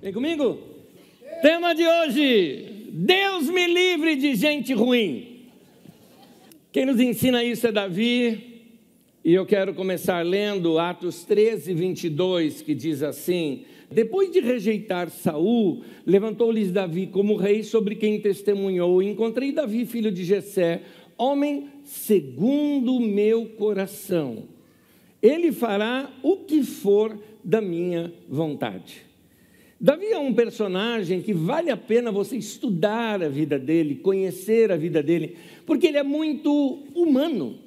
Vem comigo? Tema de hoje: Deus me livre de gente ruim. Quem nos ensina isso é Davi, e eu quero começar lendo Atos 13, 22, que diz assim: Depois de rejeitar Saul, levantou-lhes Davi como rei sobre quem testemunhou. Encontrei Davi, filho de Jessé, homem segundo o meu coração. Ele fará o que for da minha vontade. Davi é um personagem que vale a pena você estudar a vida dele, conhecer a vida dele, porque ele é muito humano.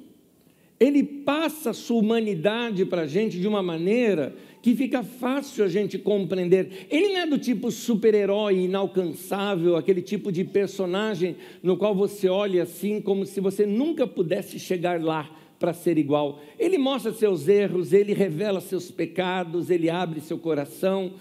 Ele passa a sua humanidade para a gente de uma maneira que fica fácil a gente compreender. Ele não é do tipo super-herói inalcançável, aquele tipo de personagem no qual você olha assim como se você nunca pudesse chegar lá para ser igual. Ele mostra seus erros, ele revela seus pecados, ele abre seu coração.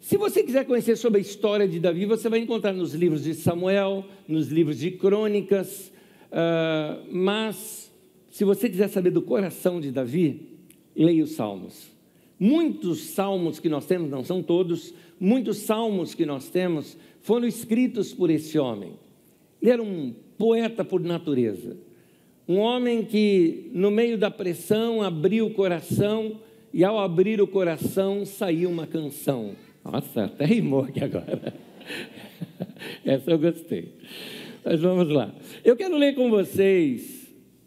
Se você quiser conhecer sobre a história de Davi, você vai encontrar nos livros de Samuel, nos livros de Crônicas, uh, mas se você quiser saber do coração de Davi, leia os Salmos. Muitos salmos que nós temos, não são todos, muitos salmos que nós temos foram escritos por esse homem. Ele era um poeta por natureza. Um homem que, no meio da pressão, abriu o coração e, ao abrir o coração, saiu uma canção. Nossa, até rimou aqui agora. Essa eu gostei. Mas vamos lá. Eu quero ler com vocês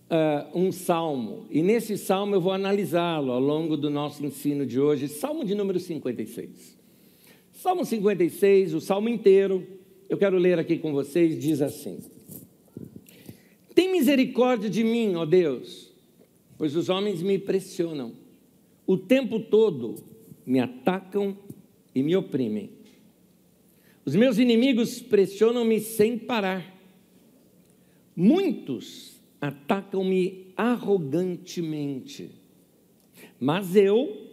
uh, um salmo, e nesse salmo eu vou analisá-lo ao longo do nosso ensino de hoje. Salmo de número 56. Salmo 56, o salmo inteiro, eu quero ler aqui com vocês, diz assim. Tem misericórdia de mim, ó Deus, pois os homens me pressionam. O tempo todo me atacam e me oprimem. Os meus inimigos pressionam-me sem parar. Muitos atacam-me arrogantemente. Mas eu,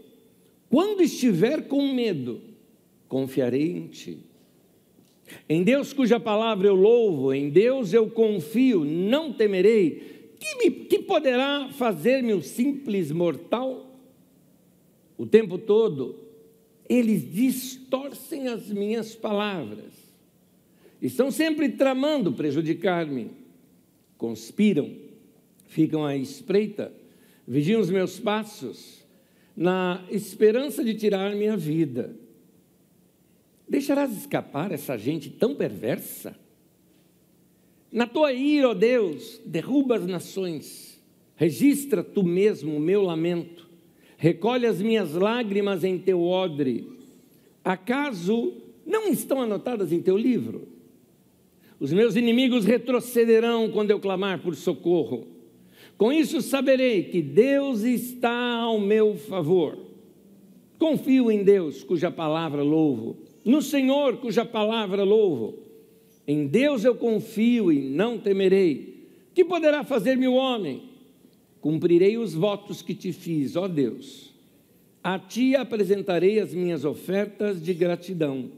quando estiver com medo, confiarei em ti. Em Deus cuja palavra eu louvo, em Deus eu confio, não temerei. Que, me, que poderá fazer-me o simples mortal? O tempo todo eles distorcem as minhas palavras. Estão sempre tramando prejudicar-me. Conspiram, ficam à espreita, vigiam os meus passos, na esperança de tirar minha vida. Deixarás escapar essa gente tão perversa? Na tua ira, ó Deus, derruba as nações, registra tu mesmo o meu lamento, recolhe as minhas lágrimas em teu odre. Acaso não estão anotadas em teu livro? Os meus inimigos retrocederão quando eu clamar por socorro. Com isso saberei que Deus está ao meu favor. Confio em Deus, cuja palavra louvo no Senhor, cuja palavra louvo. Em Deus eu confio e não temerei. Que poderá fazer-me o homem? Cumprirei os votos que te fiz, ó Deus. A ti apresentarei as minhas ofertas de gratidão,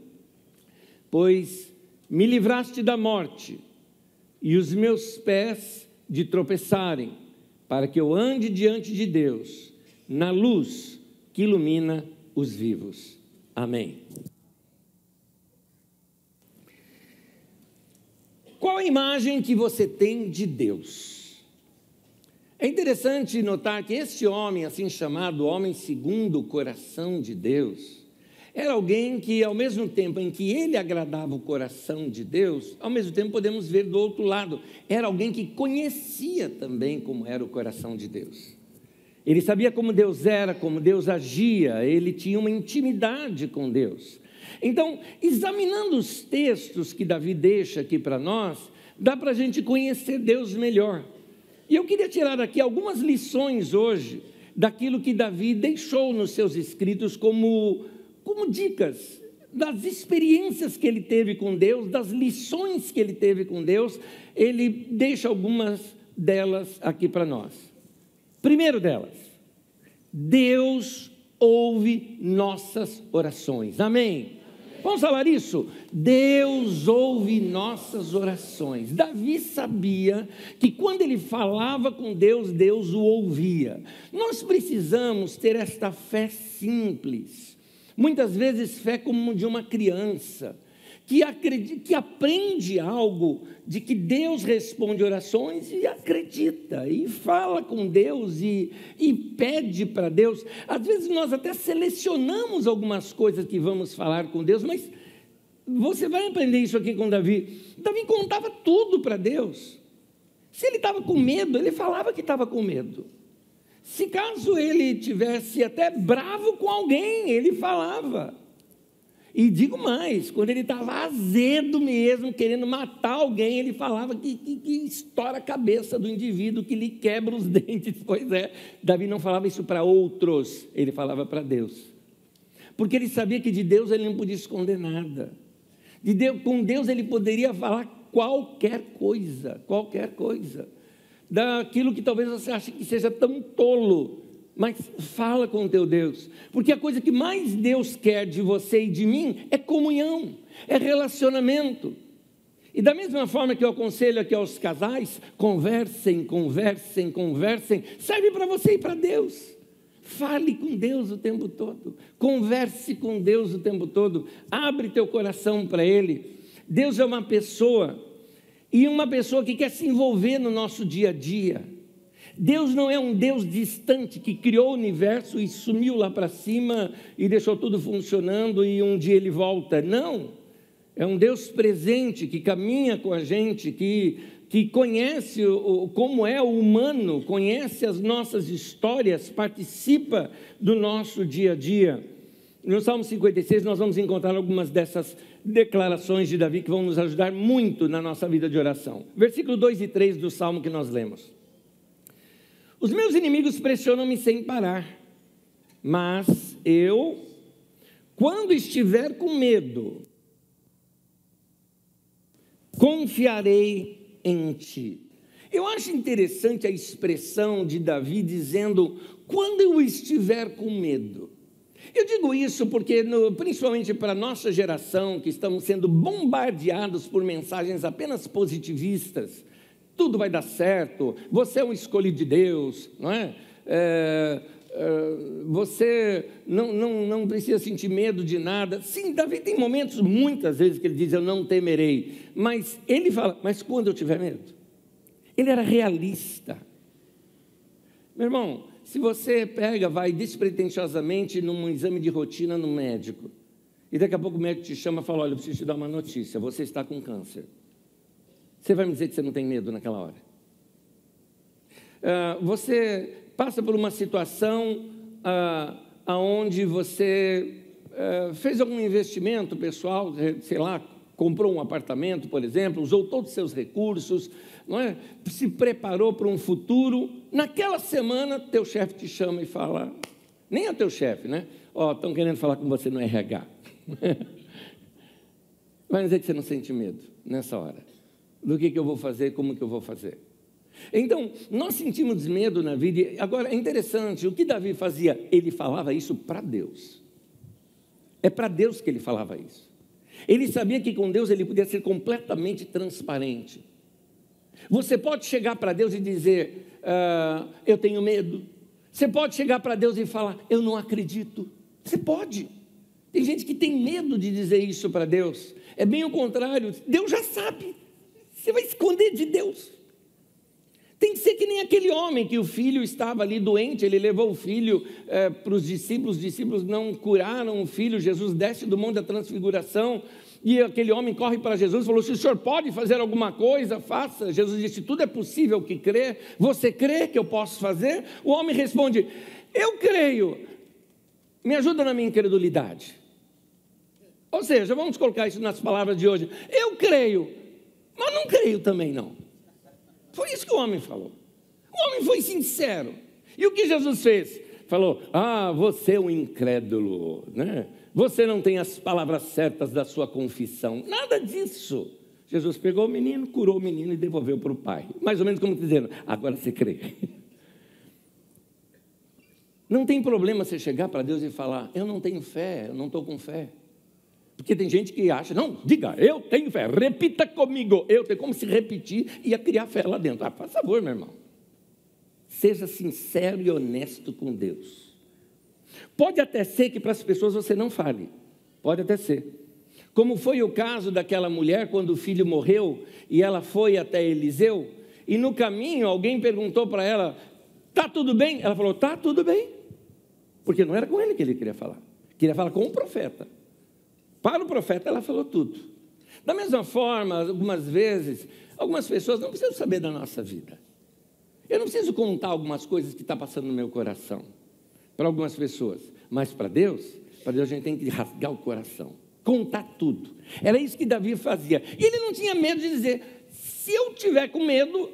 pois me livraste da morte e os meus pés de tropeçarem, para que eu ande diante de Deus, na luz que ilumina os vivos. Amém. Qual a imagem que você tem de Deus? É interessante notar que este homem, assim chamado homem segundo o coração de Deus, era alguém que, ao mesmo tempo em que ele agradava o coração de Deus, ao mesmo tempo podemos ver do outro lado, era alguém que conhecia também como era o coração de Deus. Ele sabia como Deus era, como Deus agia, ele tinha uma intimidade com Deus. Então, examinando os textos que Davi deixa aqui para nós, dá para a gente conhecer Deus melhor. E eu queria tirar aqui algumas lições hoje daquilo que Davi deixou nos seus escritos como, como dicas das experiências que ele teve com Deus, das lições que ele teve com Deus, ele deixa algumas delas aqui para nós. Primeiro delas, Deus ouve nossas orações. Amém. Vamos falar isso? Deus ouve nossas orações. Davi sabia que quando ele falava com Deus, Deus o ouvia. Nós precisamos ter esta fé simples. Muitas vezes fé como de uma criança, que, acredita, que aprende algo de que Deus responde orações e acredita, e fala com Deus e, e pede para Deus. Às vezes nós até selecionamos algumas coisas que vamos falar com Deus, mas você vai aprender isso aqui com Davi. Davi contava tudo para Deus. Se ele estava com medo, ele falava que estava com medo. Se caso ele tivesse até bravo com alguém, ele falava. E digo mais, quando ele estava azedo mesmo, querendo matar alguém, ele falava que, que, que, estoura a cabeça do indivíduo, que lhe quebra os dentes. Pois é, Davi não falava isso para outros, ele falava para Deus. Porque ele sabia que de Deus ele não podia esconder nada. De Deus, com Deus ele poderia falar qualquer coisa, qualquer coisa. Daquilo que talvez você ache que seja tão tolo, mas fala com o teu Deus, porque a coisa que mais Deus quer de você e de mim é comunhão, é relacionamento. E da mesma forma que eu aconselho aqui aos casais, conversem, conversem, conversem, serve para você e para Deus. Fale com Deus o tempo todo, converse com Deus o tempo todo, abre teu coração para Ele. Deus é uma pessoa, e uma pessoa que quer se envolver no nosso dia a dia. Deus não é um Deus distante que criou o universo e sumiu lá para cima e deixou tudo funcionando e um dia ele volta. Não. É um Deus presente que caminha com a gente, que, que conhece o, como é o humano, conhece as nossas histórias, participa do nosso dia a dia. No Salmo 56, nós vamos encontrar algumas dessas declarações de Davi que vão nos ajudar muito na nossa vida de oração. Versículo 2 e 3 do Salmo que nós lemos. Os meus inimigos pressionam-me sem parar, mas eu, quando estiver com medo, confiarei em ti. Eu acho interessante a expressão de Davi dizendo: quando eu estiver com medo. Eu digo isso porque, no, principalmente para a nossa geração, que estamos sendo bombardeados por mensagens apenas positivistas, tudo vai dar certo, você é um escolhido de Deus, não é? é, é você não, não, não precisa sentir medo de nada. Sim, Davi tem momentos, muitas vezes, que ele diz: Eu não temerei. Mas ele fala: Mas quando eu tiver medo? Ele era realista. Meu irmão, se você pega, vai despretensiosamente num exame de rotina no médico, e daqui a pouco o médico te chama e fala: Olha, eu preciso te dar uma notícia, você está com câncer. Você vai me dizer que você não tem medo naquela hora? Uh, você passa por uma situação uh, onde você uh, fez algum investimento pessoal, sei lá, comprou um apartamento, por exemplo, usou todos os seus recursos, não é? se preparou para um futuro. Naquela semana, teu chefe te chama e fala, nem é teu chefe, né? Ó, oh, estão querendo falar com você no RH. Vai dizer que você não sente medo nessa hora do que, que eu vou fazer, como que eu vou fazer. Então, nós sentimos medo na vida. Agora, é interessante, o que Davi fazia? Ele falava isso para Deus. É para Deus que ele falava isso. Ele sabia que com Deus ele podia ser completamente transparente. Você pode chegar para Deus e dizer: ah, Eu tenho medo. Você pode chegar para Deus e falar: Eu não acredito. Você pode. Tem gente que tem medo de dizer isso para Deus. É bem o contrário. Deus já sabe. Você vai esconder de Deus. Tem que ser que nem aquele homem que o filho estava ali doente, ele levou o filho é, para os discípulos, os discípulos não curaram o filho, Jesus desce do monte da transfiguração, e aquele homem corre para Jesus e falou: Se o senhor pode fazer alguma coisa, faça. Jesus disse: Tudo é possível que crê. Você crê que eu posso fazer? O homem responde: Eu creio. Me ajuda na minha incredulidade. Ou seja, vamos colocar isso nas palavras de hoje. Eu creio, mas não creio também, não. Foi isso que o homem falou. O homem foi sincero. E o que Jesus fez? Falou: Ah, você é um incrédulo, né? Você não tem as palavras certas da sua confissão. Nada disso. Jesus pegou o menino, curou o menino e devolveu para o pai. Mais ou menos como dizendo: Agora você crê. Não tem problema você chegar para Deus e falar: Eu não tenho fé, eu não estou com fé. Porque tem gente que acha, não, diga, eu tenho fé, repita comigo, eu tenho como se repetir e ia criar fé lá dentro. Ah, por favor, meu irmão. Seja sincero e honesto com Deus. Pode até ser que para as pessoas você não fale, pode até ser. Como foi o caso daquela mulher quando o filho morreu e ela foi até Eliseu, e no caminho alguém perguntou para ela: Tá tudo bem? Ela falou: Tá tudo bem. Porque não era com ele que ele queria falar, queria falar com o profeta. Para o profeta, ela falou tudo. Da mesma forma, algumas vezes, algumas pessoas não precisam saber da nossa vida. Eu não preciso contar algumas coisas que estão tá passando no meu coração para algumas pessoas, mas para Deus, para Deus a gente tem que rasgar o coração contar tudo. Era isso que Davi fazia. E ele não tinha medo de dizer: se eu tiver com medo,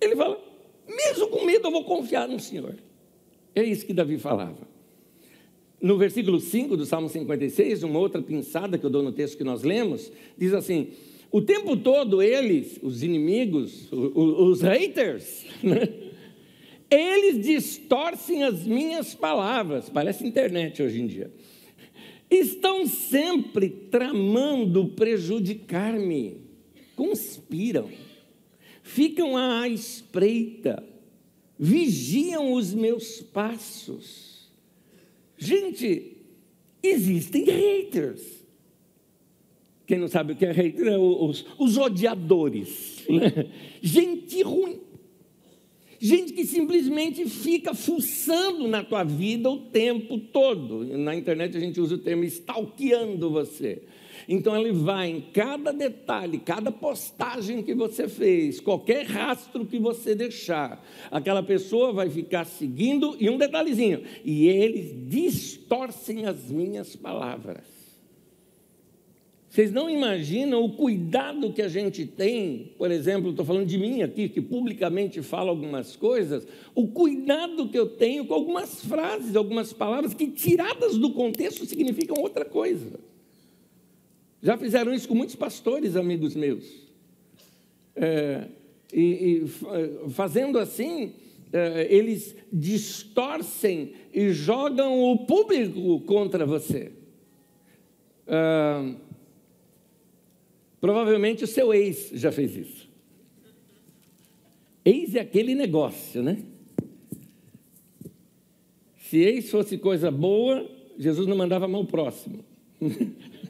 ele fala, mesmo com medo eu vou confiar no Senhor. É isso que Davi falava. No versículo 5 do Salmo 56, uma outra pinçada que eu dou no texto que nós lemos, diz assim: o tempo todo eles, os inimigos, os, os haters, né? eles distorcem as minhas palavras. Parece internet hoje em dia estão sempre tramando prejudicar-me, conspiram, ficam à espreita, vigiam os meus passos. Gente, existem haters. Quem não sabe o que é hater é os, os odiadores. Né? Gente ruim. Gente que simplesmente fica fuçando na tua vida o tempo todo. Na internet a gente usa o termo stalkeando você. Então ele vai em cada detalhe, cada postagem que você fez, qualquer rastro que você deixar, aquela pessoa vai ficar seguindo e um detalhezinho, e eles distorcem as minhas palavras. Vocês não imaginam o cuidado que a gente tem, por exemplo, estou falando de mim aqui, que publicamente falo algumas coisas, o cuidado que eu tenho com algumas frases, algumas palavras que, tiradas do contexto, significam outra coisa. Já fizeram isso com muitos pastores, amigos meus. É, e, e, fazendo assim, é, eles distorcem e jogam o público contra você. É, Provavelmente o seu ex já fez isso. Ex é aquele negócio, né? Se ex fosse coisa boa, Jesus não mandava mão próximo.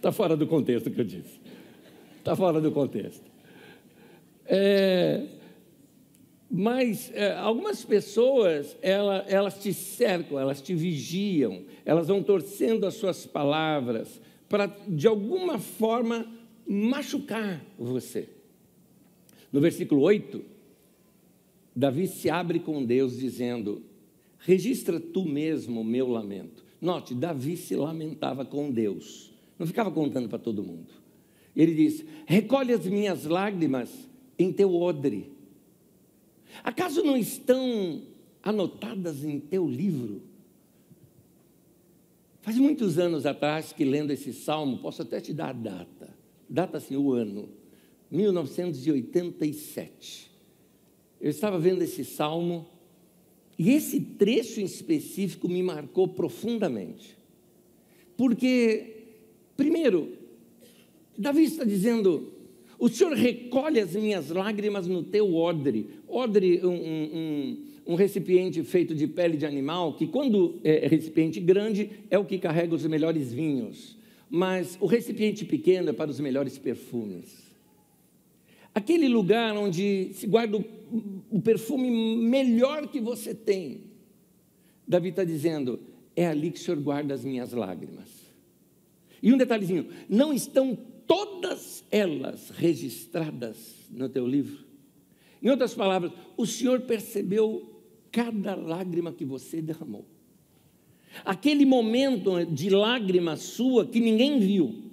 Está fora do contexto que eu disse. Está fora do contexto. É, mas é, algumas pessoas, ela, elas te cercam, elas te vigiam, elas vão torcendo as suas palavras para, de alguma forma, machucar você. No versículo 8, Davi se abre com Deus dizendo: Registra tu mesmo o meu lamento. Note, Davi se lamentava com Deus, não ficava contando para todo mundo. Ele diz: Recolhe as minhas lágrimas em teu odre. Acaso não estão anotadas em teu livro? Faz muitos anos atrás que lendo esse salmo, posso até te dar a data data-se o ano, 1987. Eu estava vendo esse salmo e esse trecho em específico me marcou profundamente. Porque, primeiro, Davi está dizendo: O Senhor recolhe as minhas lágrimas no teu odre. Odre, um, um, um recipiente feito de pele de animal, que, quando é recipiente grande, é o que carrega os melhores vinhos mas o recipiente pequeno é para os melhores perfumes. Aquele lugar onde se guarda o, o perfume melhor que você tem. Davi está dizendo: é ali que o Senhor guarda as minhas lágrimas. E um detalhezinho: não estão todas elas registradas no teu livro? Em outras palavras, o Senhor percebeu cada lágrima que você derramou. Aquele momento de lágrima sua que ninguém viu,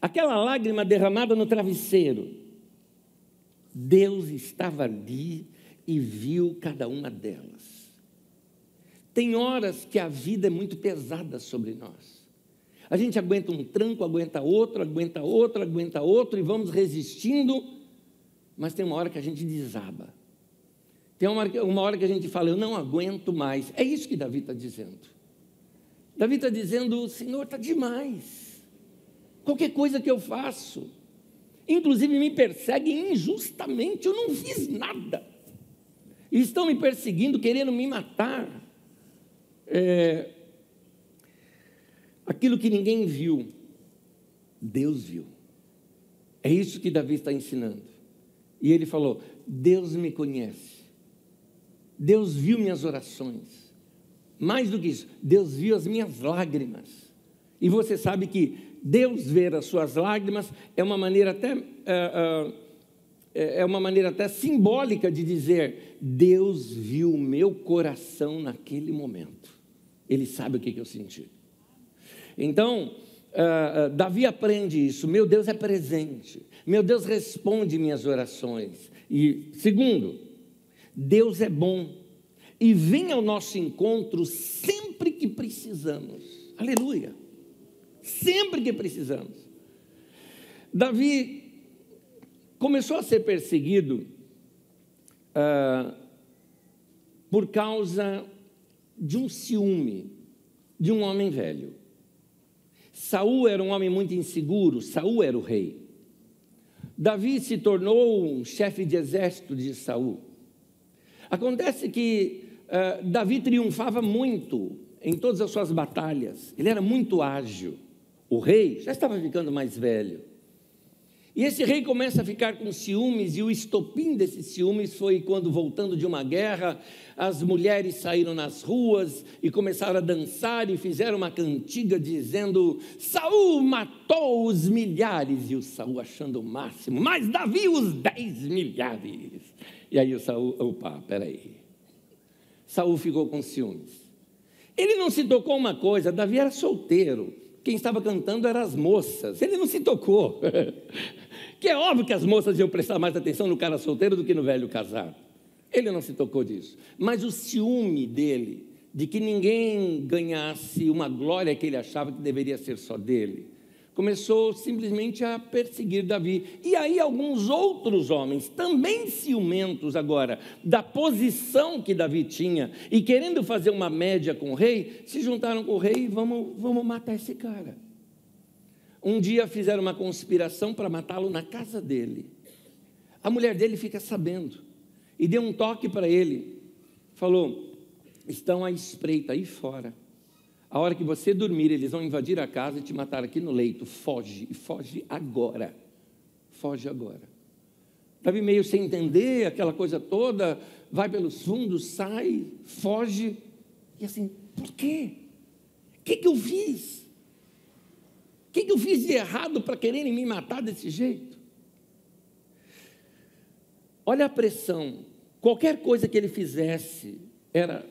aquela lágrima derramada no travesseiro, Deus estava ali e viu cada uma delas. Tem horas que a vida é muito pesada sobre nós. A gente aguenta um tranco, aguenta outro, aguenta outro, aguenta outro e vamos resistindo, mas tem uma hora que a gente desaba. Tem uma hora, uma hora que a gente fala, eu não aguento mais. É isso que Davi está dizendo. Davi está dizendo: Senhor, está demais. Qualquer coisa que eu faço, inclusive me perseguem injustamente, eu não fiz nada. E estão me perseguindo, querendo me matar. É, aquilo que ninguém viu, Deus viu. É isso que Davi está ensinando. E ele falou: Deus me conhece. Deus viu minhas orações. Mais do que isso, Deus viu as minhas lágrimas. E você sabe que Deus ver as suas lágrimas é uma maneira até é, é, é uma maneira até simbólica de dizer Deus viu o meu coração naquele momento. Ele sabe o que eu senti. Então uh, Davi aprende isso. Meu Deus é presente. Meu Deus responde minhas orações. E segundo, Deus é bom e vem ao nosso encontro sempre que precisamos. Aleluia. Sempre que precisamos. Davi começou a ser perseguido ah, por causa de um ciúme de um homem velho. Saul era um homem muito inseguro, Saul era o rei. Davi se tornou um chefe de exército de Saul. Acontece que uh, Davi triunfava muito em todas as suas batalhas. Ele era muito ágil. O rei já estava ficando mais velho. E esse rei começa a ficar com ciúmes, e o estopim desses ciúmes foi quando, voltando de uma guerra, as mulheres saíram nas ruas e começaram a dançar e fizeram uma cantiga dizendo: Saul matou os milhares, e o Saul achando o máximo, mas Davi os dez milhares. E aí o Saul, opa, peraí. Saul ficou com ciúmes. Ele não se tocou uma coisa, Davi era solteiro. Quem estava cantando eram as moças. Ele não se tocou. que é óbvio que as moças iam prestar mais atenção no cara solteiro do que no velho casado. Ele não se tocou disso. Mas o ciúme dele, de que ninguém ganhasse uma glória que ele achava que deveria ser só dele, começou simplesmente a perseguir Davi. E aí alguns outros homens, também ciumentos agora, da posição que Davi tinha, e querendo fazer uma média com o rei, se juntaram com o rei e vamos, vamos matar esse cara. Um dia fizeram uma conspiração para matá-lo na casa dele. A mulher dele fica sabendo e deu um toque para ele. Falou: estão à espreita aí fora a hora que você dormir, eles vão invadir a casa e te matar aqui no leito. Foge, e foge agora. Foge agora. Davi meio sem entender aquela coisa toda, vai pelos fundos, sai, foge. E assim, por quê? O que, que eu fiz? O que, que eu fiz de errado para quererem me matar desse jeito? Olha a pressão. Qualquer coisa que ele fizesse era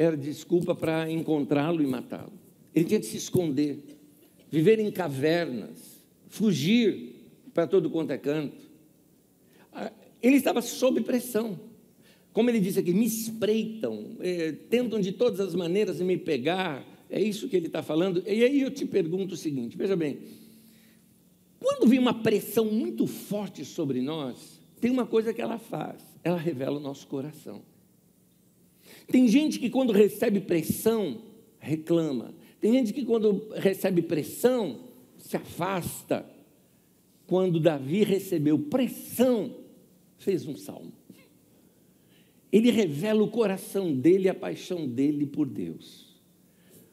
era desculpa para encontrá-lo e matá-lo. Ele tinha de se esconder, viver em cavernas, fugir para todo quanto é canto. Ah, ele estava sob pressão. Como ele disse aqui, me espreitam, é, tentam de todas as maneiras me pegar. É isso que ele está falando. E aí eu te pergunto o seguinte: veja bem, quando vem uma pressão muito forte sobre nós, tem uma coisa que ela faz: ela revela o nosso coração. Tem gente que quando recebe pressão, reclama. Tem gente que quando recebe pressão, se afasta. Quando Davi recebeu pressão, fez um salmo. Ele revela o coração dele, a paixão dele por Deus.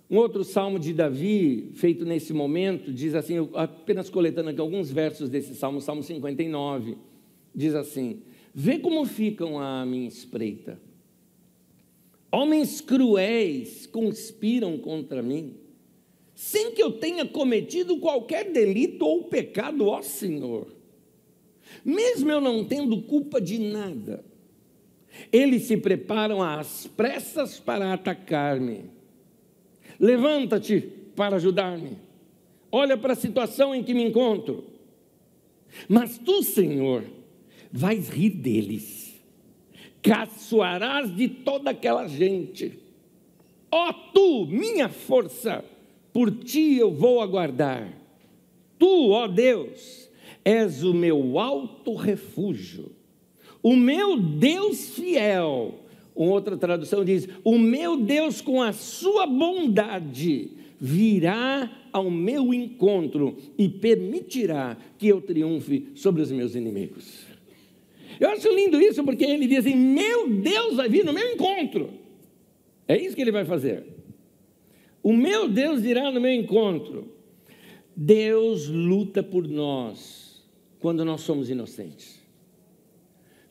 Um outro salmo de Davi, feito nesse momento, diz assim, apenas coletando aqui alguns versos desse salmo, Salmo 59, diz assim: Vê como ficam a minha espreita Homens cruéis conspiram contra mim, sem que eu tenha cometido qualquer delito ou pecado, ó Senhor. Mesmo eu não tendo culpa de nada, eles se preparam às pressas para atacar-me. Levanta-te para ajudar-me. Olha para a situação em que me encontro. Mas tu, Senhor, vais rir deles caçoarás de toda aquela gente. Ó oh, tu, minha força, por ti eu vou aguardar. Tu, ó oh Deus, és o meu alto refúgio, o meu Deus fiel. Uma outra tradução diz: O meu Deus, com a sua bondade, virá ao meu encontro e permitirá que eu triunfe sobre os meus inimigos. Eu acho lindo isso, porque ele diz assim: Meu Deus vai vir no meu encontro. É isso que ele vai fazer. O meu Deus irá no meu encontro. Deus luta por nós quando nós somos inocentes.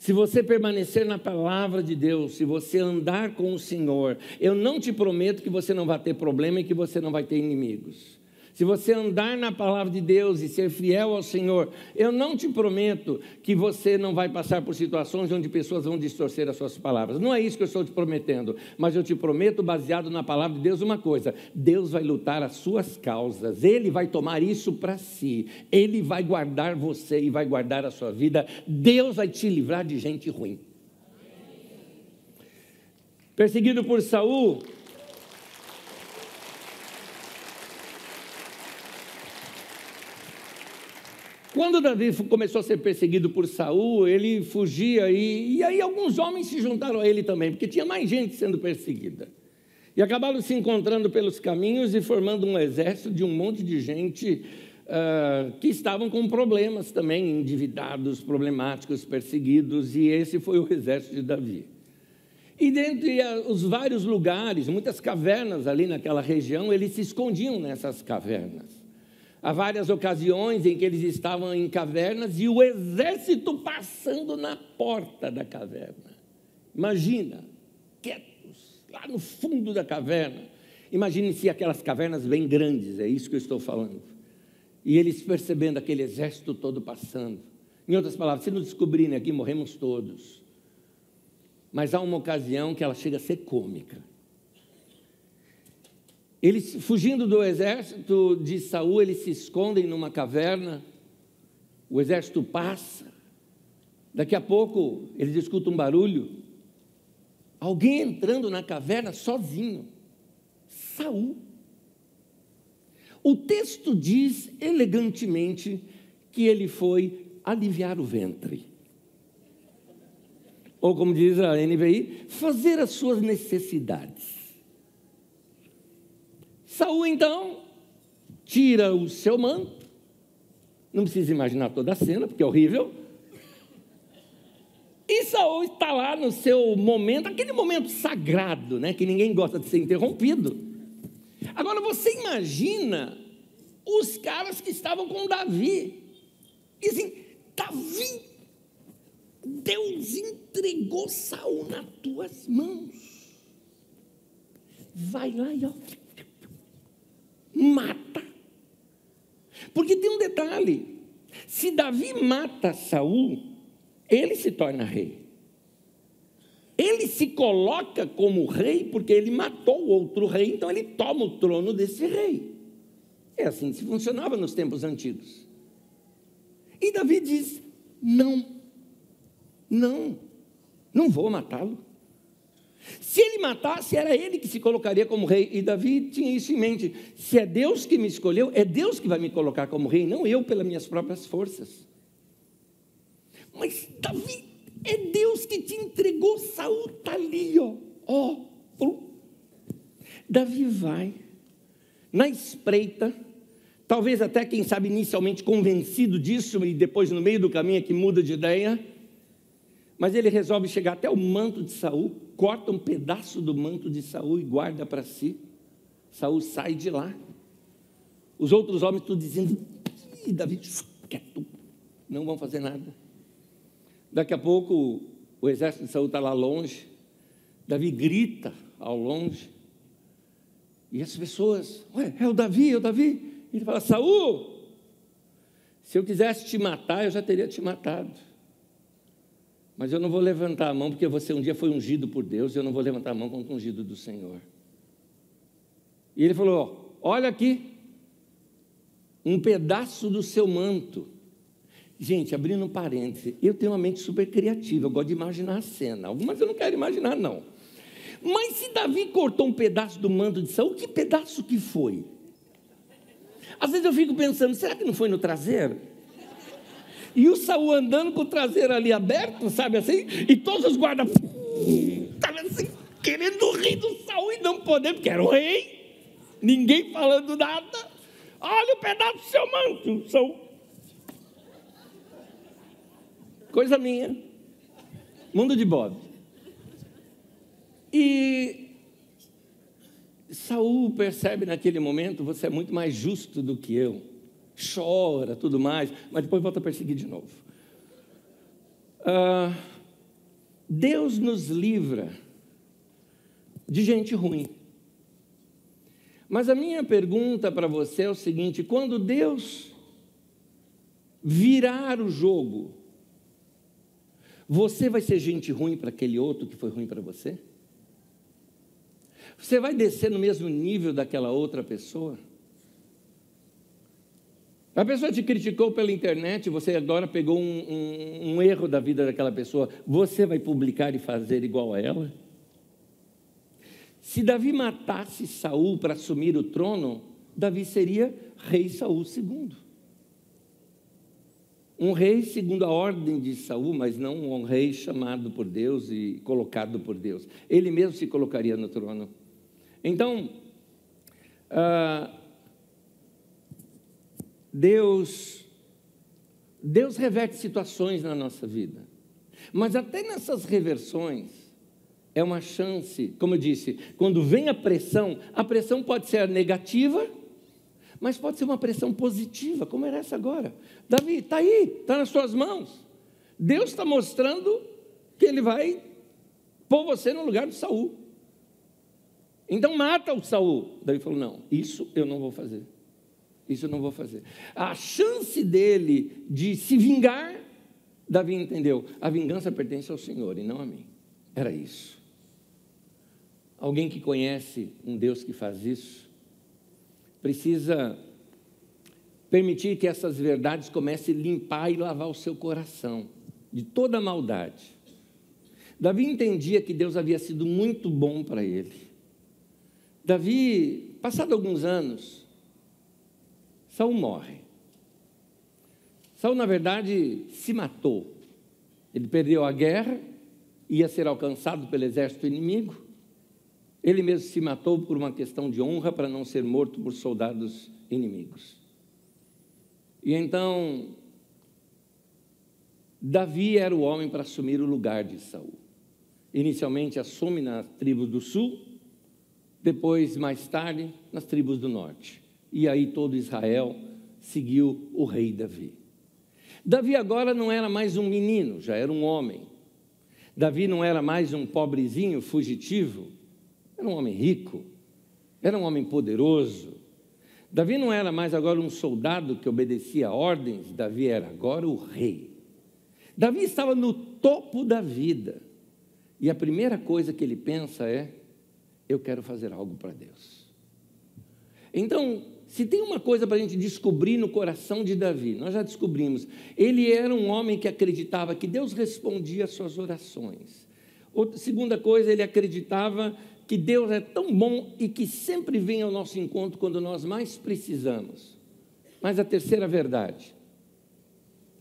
Se você permanecer na palavra de Deus, se você andar com o Senhor, eu não te prometo que você não vai ter problema e que você não vai ter inimigos se você andar na palavra de Deus e ser fiel ao Senhor, eu não te prometo que você não vai passar por situações onde pessoas vão distorcer as suas palavras. Não é isso que eu estou te prometendo, mas eu te prometo, baseado na palavra de Deus, uma coisa: Deus vai lutar as suas causas, Ele vai tomar isso para si, Ele vai guardar você e vai guardar a sua vida, Deus vai te livrar de gente ruim. Perseguido por Saul, Quando Davi começou a ser perseguido por Saul, ele fugia e, e aí alguns homens se juntaram a ele também, porque tinha mais gente sendo perseguida. E acabaram se encontrando pelos caminhos e formando um exército de um monte de gente uh, que estavam com problemas também, endividados, problemáticos, perseguidos, e esse foi o exército de Davi. E dentre os vários lugares, muitas cavernas ali naquela região, eles se escondiam nessas cavernas. Há várias ocasiões em que eles estavam em cavernas e o exército passando na porta da caverna. Imagina, quietos, lá no fundo da caverna. Imagine se aquelas cavernas bem grandes, é isso que eu estou falando. E eles percebendo aquele exército todo passando. Em outras palavras, se nos descobrirem aqui, morremos todos. Mas há uma ocasião que ela chega a ser cômica. Eles, fugindo do exército de Saul, eles se escondem numa caverna. O exército passa. Daqui a pouco eles escutam um barulho. Alguém entrando na caverna sozinho. Saul. O texto diz elegantemente que ele foi aliviar o ventre. Ou como diz a NVI, fazer as suas necessidades. Saul então tira o seu manto. Não precisa imaginar toda a cena, porque é horrível. E Saul está lá no seu momento, aquele momento sagrado, né, que ninguém gosta de ser interrompido. Agora você imagina os caras que estavam com Davi. E assim, Davi, Deus entregou Saul nas tuas mãos. Vai lá e ó, mata. Porque tem um detalhe: se Davi mata Saul, ele se torna rei. Ele se coloca como rei porque ele matou outro rei, então ele toma o trono desse rei. É assim que funcionava nos tempos antigos. E Davi diz: não, não, não vou matá-lo. Se ele matasse, era ele que se colocaria como rei. E Davi tinha isso em mente. Se é Deus que me escolheu, é Deus que vai me colocar como rei, não eu pelas minhas próprias forças. Mas Davi, é Deus que te entregou. Saul está ali, ó. ó. Davi vai na espreita, talvez até quem sabe inicialmente convencido disso e depois no meio do caminho é que muda de ideia mas ele resolve chegar até o manto de Saul, corta um pedaço do manto de Saul e guarda para si. Saul sai de lá. Os outros homens estão dizendo: Davi, quieto, não vão fazer nada. Daqui a pouco o exército de Saul está lá longe. Davi grita ao longe. E as pessoas, ué, é o Davi, é o Davi. Ele fala: Saul, se eu quisesse te matar, eu já teria te matado. Mas eu não vou levantar a mão, porque você um dia foi ungido por Deus, eu não vou levantar a mão contra o ungido do Senhor. E ele falou: Olha aqui, um pedaço do seu manto. Gente, abrindo um parêntese, eu tenho uma mente super criativa, eu gosto de imaginar a cena. Algumas eu não quero imaginar, não. Mas se Davi cortou um pedaço do manto de Saul, que pedaço que foi? Às vezes eu fico pensando, será que não foi no traseiro? E o Saul andando com o traseiro ali aberto, sabe assim? E todos os guardas, sabe assim, querendo rir do Saul e não poder, porque era o rei. Ninguém falando nada. Olha o pedaço do seu manto, Saul. Coisa minha. Mundo de Bob. E Saul percebe naquele momento, você é muito mais justo do que eu. Chora, tudo mais, mas depois volta a perseguir de novo. Ah, Deus nos livra de gente ruim. Mas a minha pergunta para você é o seguinte: quando Deus virar o jogo, você vai ser gente ruim para aquele outro que foi ruim para você? Você vai descer no mesmo nível daquela outra pessoa? A pessoa te criticou pela internet, você agora pegou um, um, um, erro da vida daquela pessoa, você vai publicar e fazer igual a ela? Se Davi matasse Saul para assumir o trono, Davi seria rei Saul II. Um rei segundo a ordem de Saul, mas não um rei chamado por Deus e colocado por Deus. Ele mesmo se colocaria no trono. Então, ah, Deus, Deus reverte situações na nossa vida. Mas até nessas reversões, é uma chance, como eu disse, quando vem a pressão, a pressão pode ser negativa, mas pode ser uma pressão positiva, como era essa agora. Davi, está aí, está nas suas mãos. Deus está mostrando que Ele vai pôr você no lugar de Saul. Então mata o Saul. Davi falou: não, isso eu não vou fazer. Isso eu não vou fazer. A chance dele de se vingar, Davi entendeu: a vingança pertence ao Senhor e não a mim. Era isso. Alguém que conhece um Deus que faz isso, precisa permitir que essas verdades comecem a limpar e lavar o seu coração de toda maldade. Davi entendia que Deus havia sido muito bom para ele. Davi, passado alguns anos, Saul morre. Saul, na verdade, se matou. Ele perdeu a guerra, ia ser alcançado pelo exército inimigo. Ele mesmo se matou por uma questão de honra para não ser morto por soldados inimigos. E então Davi era o homem para assumir o lugar de Saul. Inicialmente assume na tribo do sul, depois, mais tarde, nas tribos do norte. E aí todo Israel seguiu o rei Davi. Davi agora não era mais um menino, já era um homem. Davi não era mais um pobrezinho fugitivo, era um homem rico, era um homem poderoso. Davi não era mais agora um soldado que obedecia ordens, Davi era agora o rei. Davi estava no topo da vida. E a primeira coisa que ele pensa é: eu quero fazer algo para Deus. Então, se tem uma coisa para a gente descobrir no coração de Davi, nós já descobrimos, ele era um homem que acreditava que Deus respondia às suas orações. Outra, segunda coisa, ele acreditava que Deus é tão bom e que sempre vem ao nosso encontro quando nós mais precisamos. Mas a terceira verdade,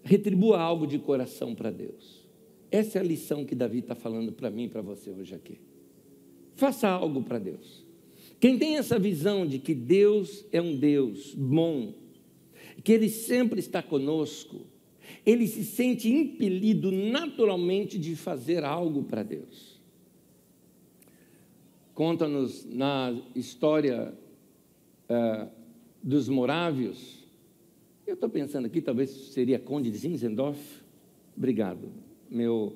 retribua algo de coração para Deus. Essa é a lição que Davi está falando para mim e para você hoje aqui. Faça algo para Deus. Quem tem essa visão de que Deus é um Deus bom, que Ele sempre está conosco, ele se sente impelido naturalmente de fazer algo para Deus. Conta-nos na história uh, dos morávios. Eu estou pensando aqui, talvez seria Conde de Zinzendorf. Obrigado. Meu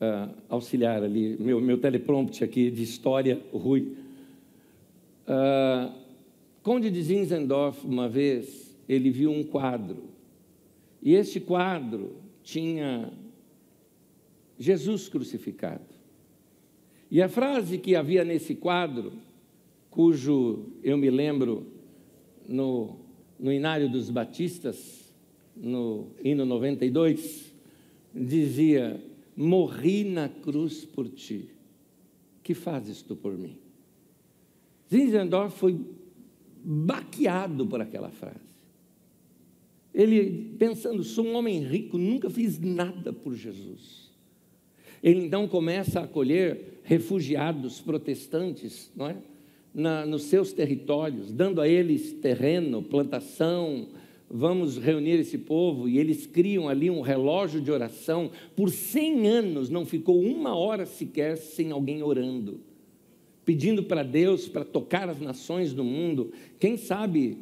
uh, auxiliar ali, meu, meu teleprompter aqui de história, Rui. Uh, Conde de Zinzendorf, uma vez, ele viu um quadro. E este quadro tinha Jesus crucificado. E a frase que havia nesse quadro, cujo eu me lembro no, no Inário dos Batistas, no hino 92, dizia: morri na cruz por ti. Que fazes tu por mim? Zinzendorf foi baqueado por aquela frase. Ele, pensando, sou um homem rico, nunca fiz nada por Jesus. Ele então começa a acolher refugiados protestantes, não é? Na, nos seus territórios, dando a eles terreno, plantação, vamos reunir esse povo, e eles criam ali um relógio de oração. Por 100 anos não ficou uma hora sequer sem alguém orando. Pedindo para Deus para tocar as nações do mundo. Quem sabe,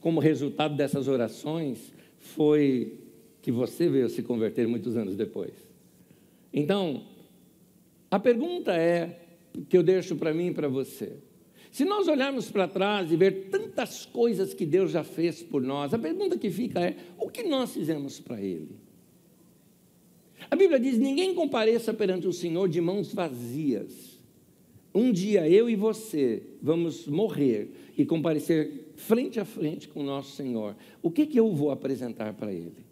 como resultado dessas orações, foi que você veio se converter muitos anos depois. Então, a pergunta é que eu deixo para mim e para você. Se nós olharmos para trás e ver tantas coisas que Deus já fez por nós, a pergunta que fica é: o que nós fizemos para Ele? A Bíblia diz: ninguém compareça perante o Senhor de mãos vazias. Um dia eu e você vamos morrer e comparecer frente a frente com o nosso Senhor. O que, que eu vou apresentar para Ele?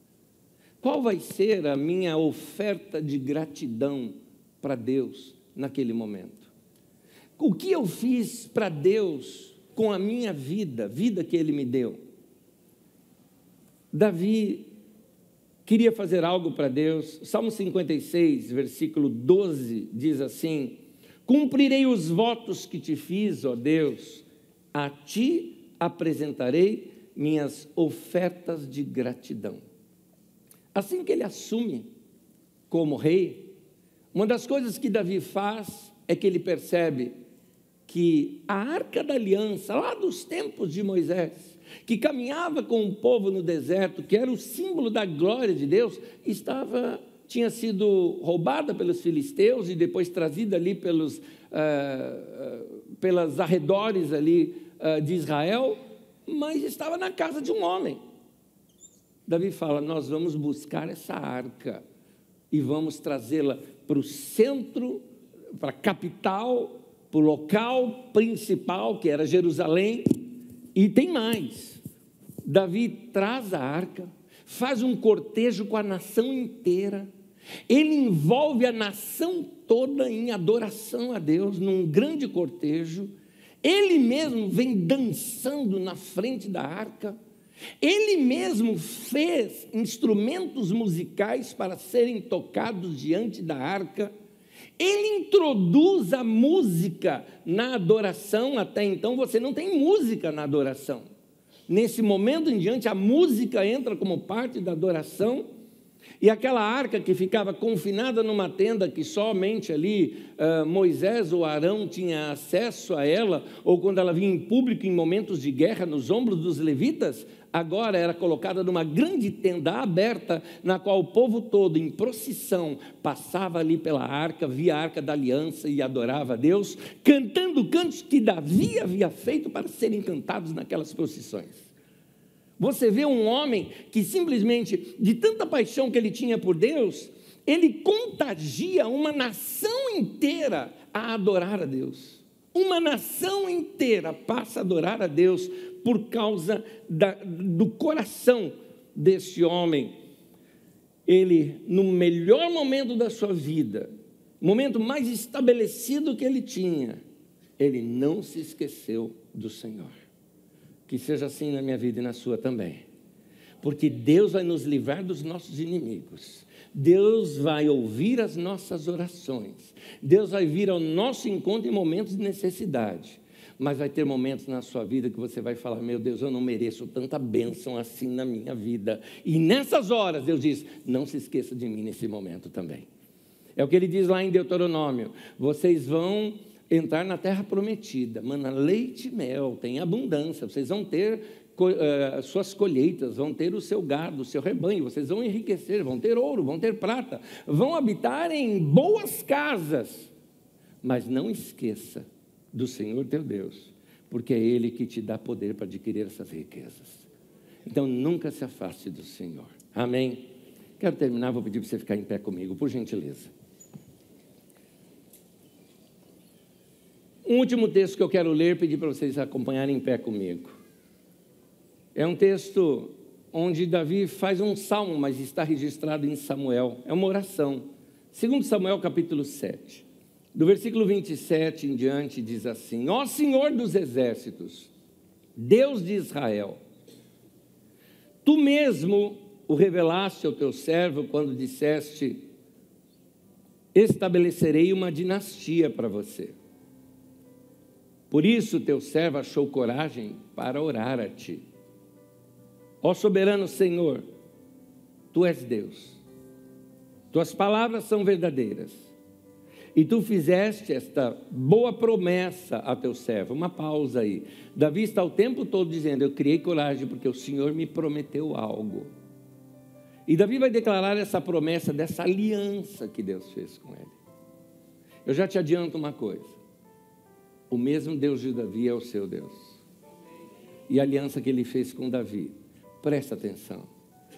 Qual vai ser a minha oferta de gratidão para Deus naquele momento? O que eu fiz para Deus com a minha vida, vida que Ele me deu? Davi queria fazer algo para Deus. Salmo 56, versículo 12, diz assim: Cumprirei os votos que te fiz, ó Deus, a ti apresentarei minhas ofertas de gratidão. Assim que ele assume como rei, uma das coisas que Davi faz é que ele percebe que a arca da aliança, lá dos tempos de Moisés, que caminhava com o povo no deserto, que era o símbolo da glória de Deus, estava tinha sido roubada pelos filisteus e depois trazida ali pelos uh, pelas arredores ali uh, de Israel, mas estava na casa de um homem. Davi fala: Nós vamos buscar essa arca e vamos trazê-la para o centro, para a capital para o local principal, que era Jerusalém, e tem mais. Davi traz a arca, faz um cortejo com a nação inteira, ele envolve a nação toda em adoração a Deus, num grande cortejo, ele mesmo vem dançando na frente da arca, ele mesmo fez instrumentos musicais para serem tocados diante da arca, ele introduz a música na adoração, até então você não tem música na adoração. Nesse momento em diante, a música entra como parte da adoração, e aquela arca que ficava confinada numa tenda que somente ali uh, Moisés ou Arão tinha acesso a ela, ou quando ela vinha em público em momentos de guerra nos ombros dos levitas, agora era colocada numa grande tenda aberta, na qual o povo todo, em procissão, passava ali pela arca, via a arca da aliança e adorava a Deus, cantando cantos que Davi havia feito para serem cantados naquelas procissões. Você vê um homem que simplesmente, de tanta paixão que ele tinha por Deus, ele contagia uma nação inteira a adorar a Deus. Uma nação inteira passa a adorar a Deus por causa da, do coração desse homem. Ele, no melhor momento da sua vida, momento mais estabelecido que ele tinha, ele não se esqueceu do Senhor. Que seja assim na minha vida e na sua também. Porque Deus vai nos livrar dos nossos inimigos. Deus vai ouvir as nossas orações. Deus vai vir ao nosso encontro em momentos de necessidade mas vai ter momentos na sua vida que você vai falar: Meu Deus, eu não mereço tanta bênção assim na minha vida. E nessas horas, Deus diz: Não se esqueça de mim nesse momento também. É o que ele diz lá em Deuteronômio: Vocês vão entrar na terra prometida, mana leite e mel, tem abundância, vocês vão ter uh, suas colheitas, vão ter o seu gado, o seu rebanho, vocês vão enriquecer, vão ter ouro, vão ter prata, vão habitar em boas casas. Mas não esqueça do Senhor teu Deus, porque é Ele que te dá poder para adquirir essas riquezas. Então nunca se afaste do Senhor. Amém? Quero terminar, vou pedir para você ficar em pé comigo, por gentileza. Último texto que eu quero ler, pedir para vocês acompanharem em pé comigo. É um texto onde Davi faz um salmo, mas está registrado em Samuel. É uma oração. Segundo Samuel capítulo 7. Do versículo 27 em diante diz assim: Ó Senhor dos exércitos, Deus de Israel, tu mesmo o revelaste ao teu servo quando disseste: Estabelecerei uma dinastia para você. Por isso teu servo achou coragem para orar a ti. Ó soberano Senhor, tu és Deus. Tuas palavras são verdadeiras e tu fizeste esta boa promessa a teu servo. Uma pausa aí. Davi está o tempo todo dizendo: Eu criei coragem porque o Senhor me prometeu algo. E Davi vai declarar essa promessa dessa aliança que Deus fez com ele. Eu já te adianto uma coisa: o mesmo Deus de Davi é o seu Deus. E a aliança que ele fez com Davi, presta atenção,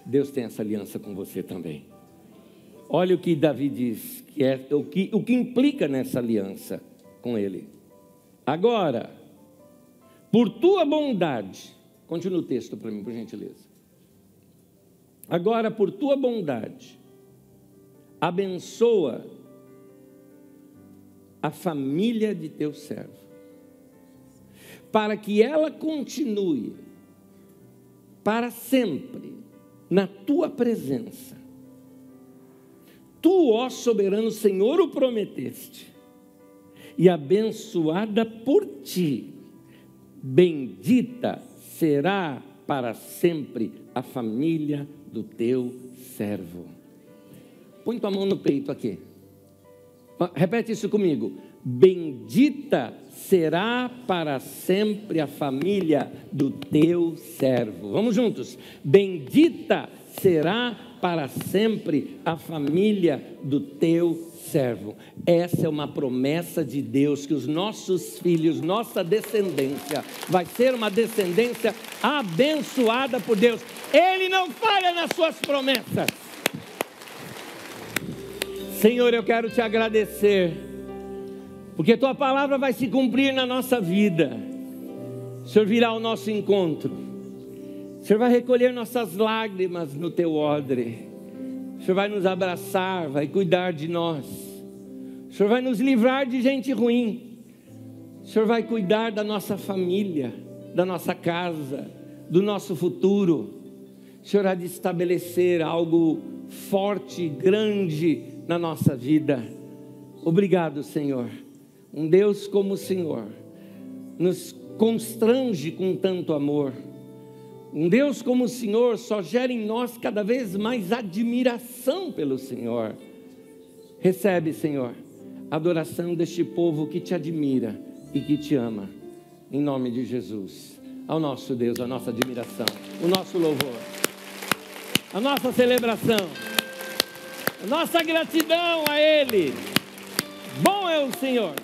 Deus tem essa aliança com você também. Olha o que Davi diz, que é o que, o que implica nessa aliança com ele. Agora, por tua bondade, continua o texto para mim, por gentileza. Agora, por tua bondade, abençoa a família de teu servo, para que ela continue para sempre na tua presença. Tu, ó soberano Senhor, o prometeste, e abençoada por ti, bendita será para sempre a família do teu servo. Põe tua mão no peito aqui. Repete isso comigo. Bendita será para sempre a família do teu servo. Vamos juntos. Bendita será para sempre a família do teu servo. Essa é uma promessa de Deus que os nossos filhos, nossa descendência, vai ser uma descendência abençoada por Deus. Ele não falha nas suas promessas. Senhor, eu quero te agradecer, porque tua palavra vai se cumprir na nossa vida. O Senhor virá ao nosso encontro. O Senhor vai recolher nossas lágrimas no teu odre. O Senhor vai nos abraçar, vai cuidar de nós. O Senhor vai nos livrar de gente ruim. O Senhor vai cuidar da nossa família, da nossa casa, do nosso futuro. O Senhor há de estabelecer algo forte, grande na nossa vida. Obrigado, Senhor. Um Deus como o Senhor nos constrange com tanto amor. Um Deus como o Senhor só gera em nós cada vez mais admiração pelo Senhor. Recebe, Senhor, a adoração deste povo que te admira e que te ama. Em nome de Jesus. Ao nosso Deus, a nossa admiração, o nosso louvor a nossa celebração, nossa gratidão a Ele. Bom é o Senhor.